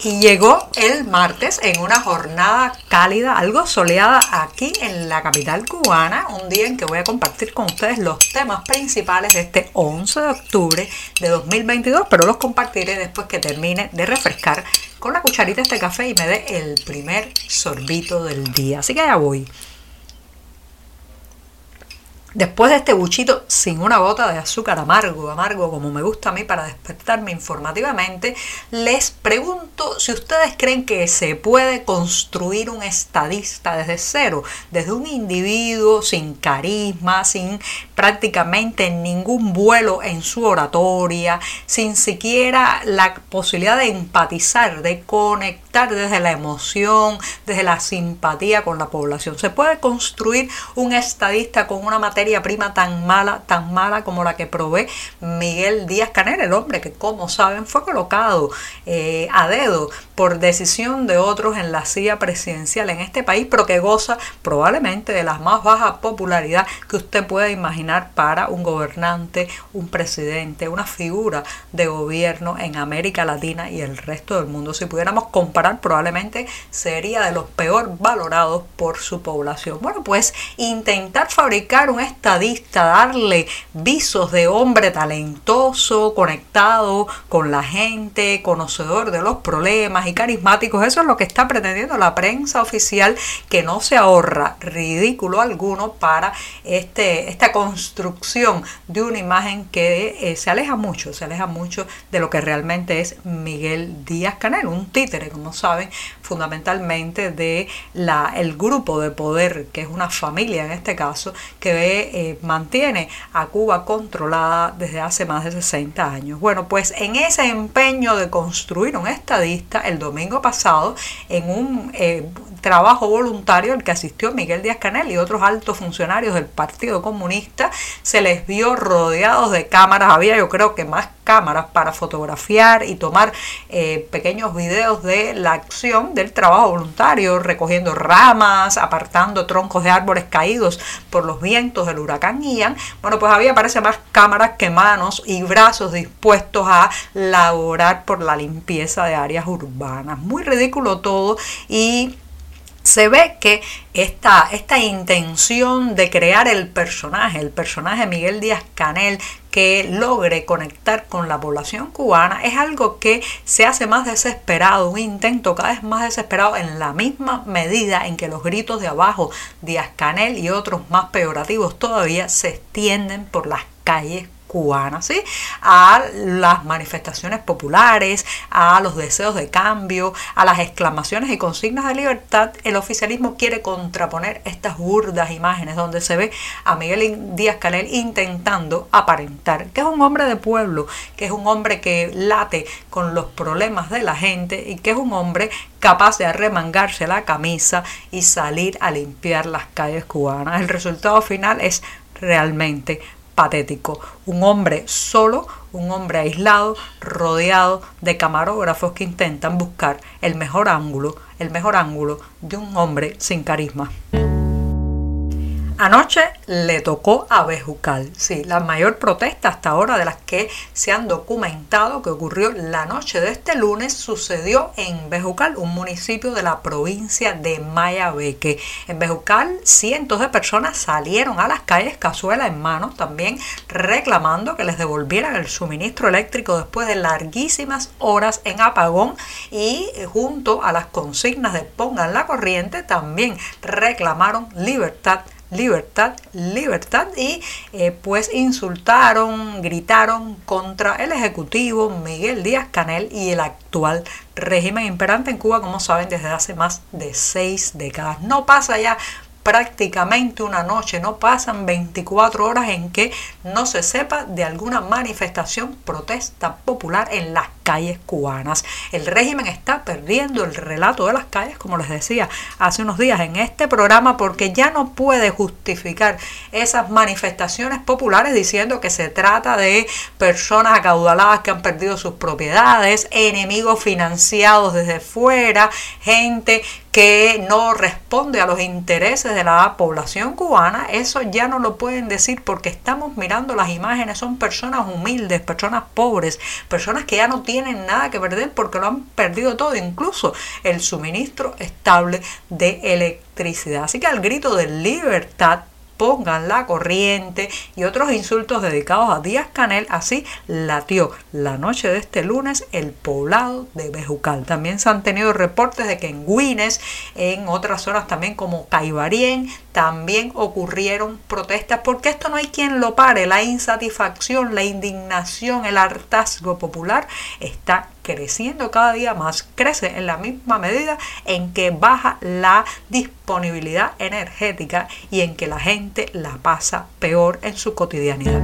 Y llegó el martes en una jornada cálida, algo soleada aquí en la capital cubana, un día en que voy a compartir con ustedes los temas principales de este 11 de octubre de 2022, pero los compartiré después que termine de refrescar con la cucharita este café y me dé el primer sorbito del día. Así que ya voy. Después de este buchito sin una gota de azúcar amargo, amargo como me gusta a mí para despertarme informativamente, les pregunto si ustedes creen que se puede construir un estadista desde cero, desde un individuo sin carisma, sin prácticamente ningún vuelo en su oratoria, sin siquiera la posibilidad de empatizar, de conectar desde la emoción, desde la simpatía con la población. Se puede construir un estadista con una materia prima tan mala, tan mala como la que provee Miguel Díaz Canel, el hombre que como saben fue colocado eh, a dedo por decisión de otros en la silla presidencial en este país, pero que goza probablemente de la más baja popularidad que usted pueda imaginar para un gobernante, un presidente, una figura de gobierno en América Latina y el resto del mundo. Si pudiéramos comparar, probablemente sería de los peor valorados por su población. Bueno, pues intentar fabricar un estadista, darle visos de hombre talentoso, conectado con la gente, conocedor de los problemas y carismáticos. Eso es lo que está pretendiendo la prensa oficial, que no se ahorra ridículo alguno para este, esta construcción de una imagen que eh, se aleja mucho, se aleja mucho de lo que realmente es Miguel Díaz Canel, un títere, como saben, fundamentalmente de la, el grupo de poder, que es una familia en este caso, que eh, mantiene a Cuba controlada desde hace más de 60 años. Bueno, pues en ese empeño de construir un estadista, el domingo pasado, en un eh, trabajo voluntario al que asistió Miguel Díaz Canel y otros altos funcionarios del Partido Comunista, se les vio rodeados de cámaras, había yo creo que más cámaras para fotografiar y tomar eh, pequeños videos de la acción del trabajo voluntario, recogiendo ramas, apartando troncos de árboles caídos por los vientos del huracán Ian. Bueno, pues había parece más cámaras que manos y brazos dispuestos a laborar por la limpieza de áreas urbanas. Muy ridículo todo y se ve que esta, esta intención de crear el personaje, el personaje Miguel Díaz Canel, que logre conectar con la población cubana, es algo que se hace más desesperado, un intento cada vez más desesperado en la misma medida en que los gritos de abajo, Díaz Canel y otros más peyorativos todavía se extienden por las calles cubana, ¿sí? a las manifestaciones populares, a los deseos de cambio, a las exclamaciones y consignas de libertad, el oficialismo quiere contraponer estas burdas imágenes donde se ve a Miguel Díaz Canel intentando aparentar que es un hombre de pueblo, que es un hombre que late con los problemas de la gente y que es un hombre capaz de arremangarse la camisa y salir a limpiar las calles cubanas. El resultado final es realmente patético. Un hombre solo, un hombre aislado, rodeado de camarógrafos que intentan buscar el mejor ángulo, el mejor ángulo de un hombre sin carisma. Anoche le tocó a Bejucal, sí, la mayor protesta hasta ahora de las que se han documentado que ocurrió la noche de este lunes sucedió en Bejucal, un municipio de la provincia de Mayabeque. En Bejucal cientos de personas salieron a las calles cazuela en mano también reclamando que les devolvieran el suministro eléctrico después de larguísimas horas en apagón y eh, junto a las consignas de pongan la corriente también reclamaron libertad libertad, libertad y eh, pues insultaron, gritaron contra el Ejecutivo Miguel Díaz Canel y el actual régimen imperante en Cuba, como saben, desde hace más de seis décadas. No pasa ya prácticamente una noche, no pasan 24 horas en que no se sepa de alguna manifestación, protesta popular en las calles cubanas. El régimen está perdiendo el relato de las calles, como les decía hace unos días en este programa, porque ya no puede justificar esas manifestaciones populares diciendo que se trata de personas acaudaladas que han perdido sus propiedades, enemigos financiados desde fuera, gente que no responde a los intereses de la población cubana, eso ya no lo pueden decir porque estamos mirando las imágenes, son personas humildes, personas pobres, personas que ya no tienen nada que perder porque lo han perdido todo, incluso el suministro estable de electricidad. Así que al grito de libertad pongan la corriente y otros insultos dedicados a Díaz Canel, así latió la noche de este lunes el poblado de Bejucal. También se han tenido reportes de que en Guines, en otras zonas también como Caibarien, también ocurrieron protestas, porque esto no hay quien lo pare, la insatisfacción, la indignación, el hartazgo popular está creciendo cada día más, crece en la misma medida en que baja la disponibilidad energética y en que la gente la pasa peor en su cotidianidad.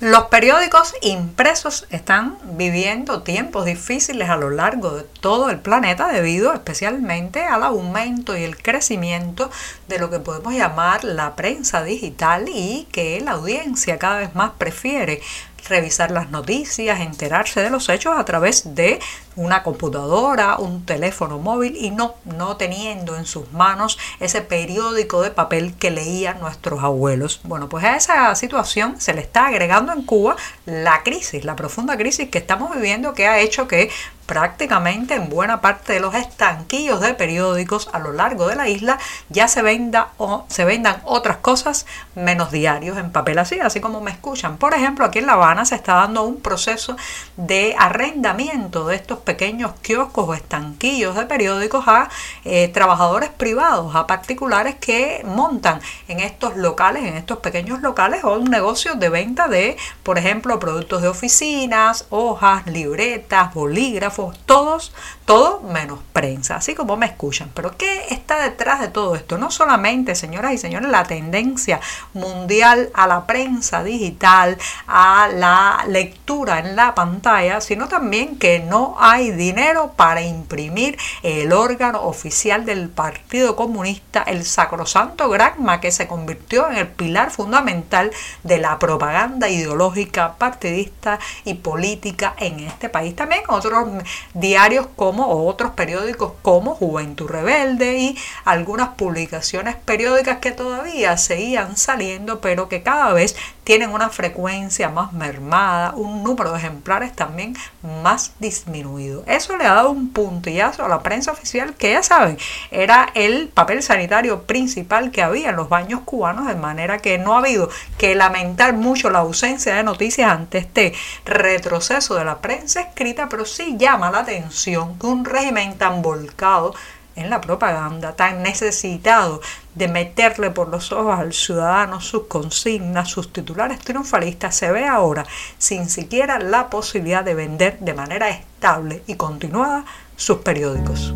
Los periódicos impresos están viviendo tiempos difíciles a lo largo de todo el planeta debido especialmente al aumento y el crecimiento de lo que podemos llamar la prensa digital y que la audiencia cada vez más prefiere revisar las noticias, enterarse de los hechos a través de una computadora, un teléfono móvil y no, no teniendo en sus manos ese periódico de papel que leían nuestros abuelos. Bueno, pues a esa situación se le está agregando en Cuba la crisis, la profunda crisis que estamos viviendo que ha hecho que prácticamente en buena parte de los estanquillos de periódicos a lo largo de la isla ya se venda o se vendan otras cosas menos diarios en papel así, así como me escuchan. Por ejemplo, aquí en La Habana se está dando un proceso de arrendamiento de estos pequeños kioscos o estanquillos de periódicos a eh, trabajadores privados, a particulares que montan en estos locales, en estos pequeños locales o un negocio de venta de, por ejemplo, productos de oficinas, hojas, libretas, bolígrafos, todos, todo menos prensa, así como me escuchan. Pero ¿qué está detrás de todo esto? No solamente, señoras y señores, la tendencia mundial a la prensa digital, a la lectura en la pantalla, sino también que no hay dinero para imprimir el órgano oficial del Partido Comunista, el sacrosanto Granma, que se convirtió en el pilar fundamental de la propaganda ideológica, partidista y política en este país. También otros diarios como otros periódicos como Juventud Rebelde y algunas publicaciones periódicas que todavía seguían saliendo pero que cada vez tienen una frecuencia más mermada, un número de ejemplares también más disminuido. Eso le ha dado un puntillazo a la prensa oficial que ya saben, era el papel sanitario principal que había en los baños cubanos, de manera que no ha habido que lamentar mucho la ausencia de noticias ante este retroceso de la prensa escrita, pero sí llama la atención que un régimen tan volcado en la propaganda, tan necesitado de meterle por los ojos al ciudadano sus consignas, sus titulares triunfalistas, se ve ahora sin siquiera la posibilidad de vender de manera estable y continuada sus periódicos.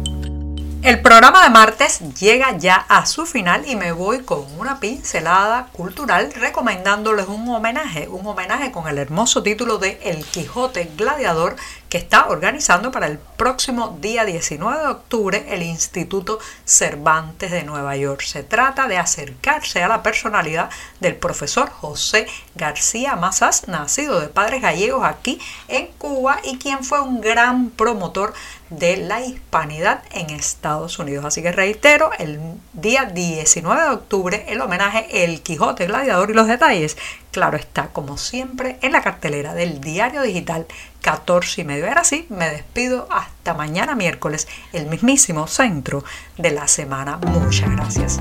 El programa de martes llega ya a su final y me voy con una pincelada cultural recomendándoles un homenaje, un homenaje con el hermoso título de El Quijote Gladiador que está organizando para el próximo día 19 de octubre el Instituto Cervantes de Nueva York. Se trata de acercarse a la personalidad del profesor José García Mazas, nacido de padres gallegos aquí en Cuba y quien fue un gran promotor de la hispanidad en Estados Unidos. Así que reitero, el día 19 de octubre el homenaje El Quijote Gladiador y los detalles claro está, como siempre, en la cartelera del diario digital 14 y medio. Ahora sí, me despido hasta mañana miércoles, el mismísimo centro de la semana. Muchas gracias.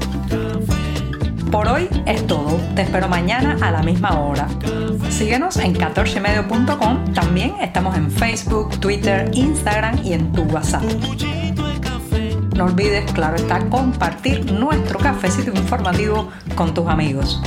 Por hoy es todo. Te espero mañana a la misma hora. Síguenos en 14medio.com. También estamos en Facebook, Twitter, Instagram y en tu WhatsApp. No olvides, claro está, compartir nuestro cafecito informativo con tus amigos.